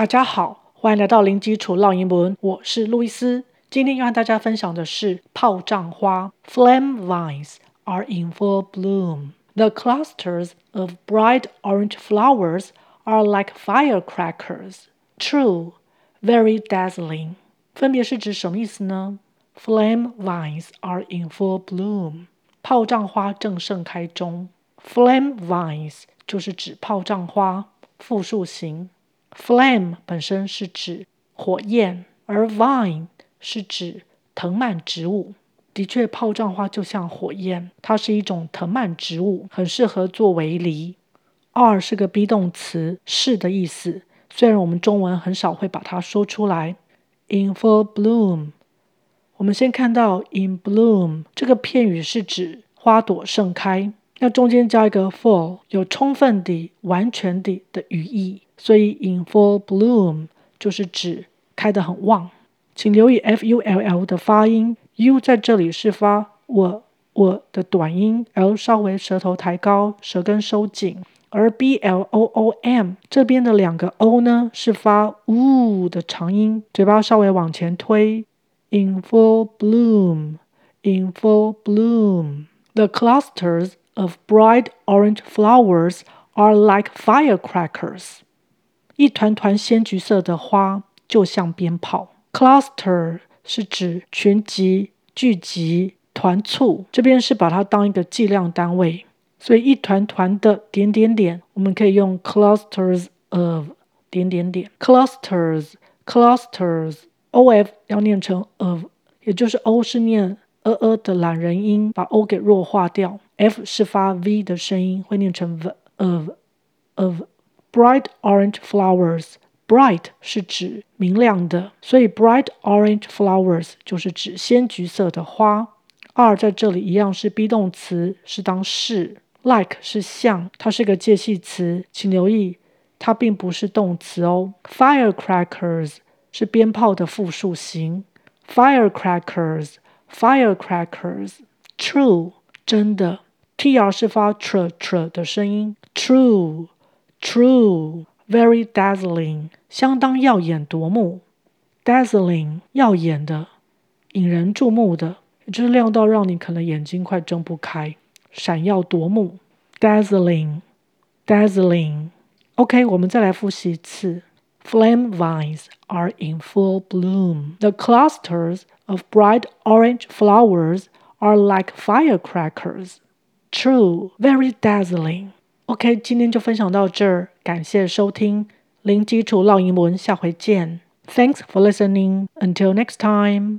大家好，欢迎来到零基础浪英文，我是路易斯。今天要和大家分享的是炮仗花 （Flame Vines） are in full bloom. The clusters of bright orange flowers are like firecrackers. True, very dazzling. 分别是指什么意思呢？Flame vines are in full bloom. 炮仗花正盛开中。Flame vines 就是指炮仗花，复数形。Flame 本身是指火焰，而 vine 是指藤蔓植物。的确，炮仗花就像火焰，它是一种藤蔓植物，很适合做围篱。are 是个 be 动词，是的意思。虽然我们中文很少会把它说出来。In full bloom，我们先看到 in bloom 这个片语是指花朵盛开，那中间加一个 full，有充分的、完全的的语义。所以，in full bloom 就是指开得很旺。请留意 f u l l 的发音，u 在这里是发我我的短音，l 稍微舌头抬高，舌根收紧。而 b l o o m 这边的两个 o 呢是发呜的长音，嘴巴稍微往前推。in full bloom，in full bloom，the clusters of bright orange flowers are like firecrackers。一团团鲜橘色的花就像鞭炮。Cluster 是指群集、聚集、团簇，这边是把它当一个计量单位，所以一团团的点点点，我们可以用 clusters of 点点点。Clusters clusters，o f 要念成 of，也就是 o 是念呃呃的懒人音，把 o 给弱化掉。F 是发 v 的声音，会念成 v of of。Bright orange flowers. Bright 是指明亮的，所以 bright orange flowers 就是指鲜橘色的花。r 在这里一样是 be 动词，是当是。like 是像，它是个介系词，请留意它并不是动词哦。Firecrackers 是鞭炮的复数形。Firecrackers, firecrackers. True 真的。Tr 是发 tr tr 的声音。True。True, very dazzling，相当耀眼夺目。Dazzling，耀眼的，引人注目的，就是亮到让你可能眼睛快睁不开，闪耀夺目。Dazzling，dazzling。OK，我们再来复习一次。Flame vines are in full bloom. The clusters of bright orange flowers are like firecrackers. True, very dazzling. OK，今天就分享到这儿，感谢收听零基础绕英文，下回见。Thanks for listening. Until next time.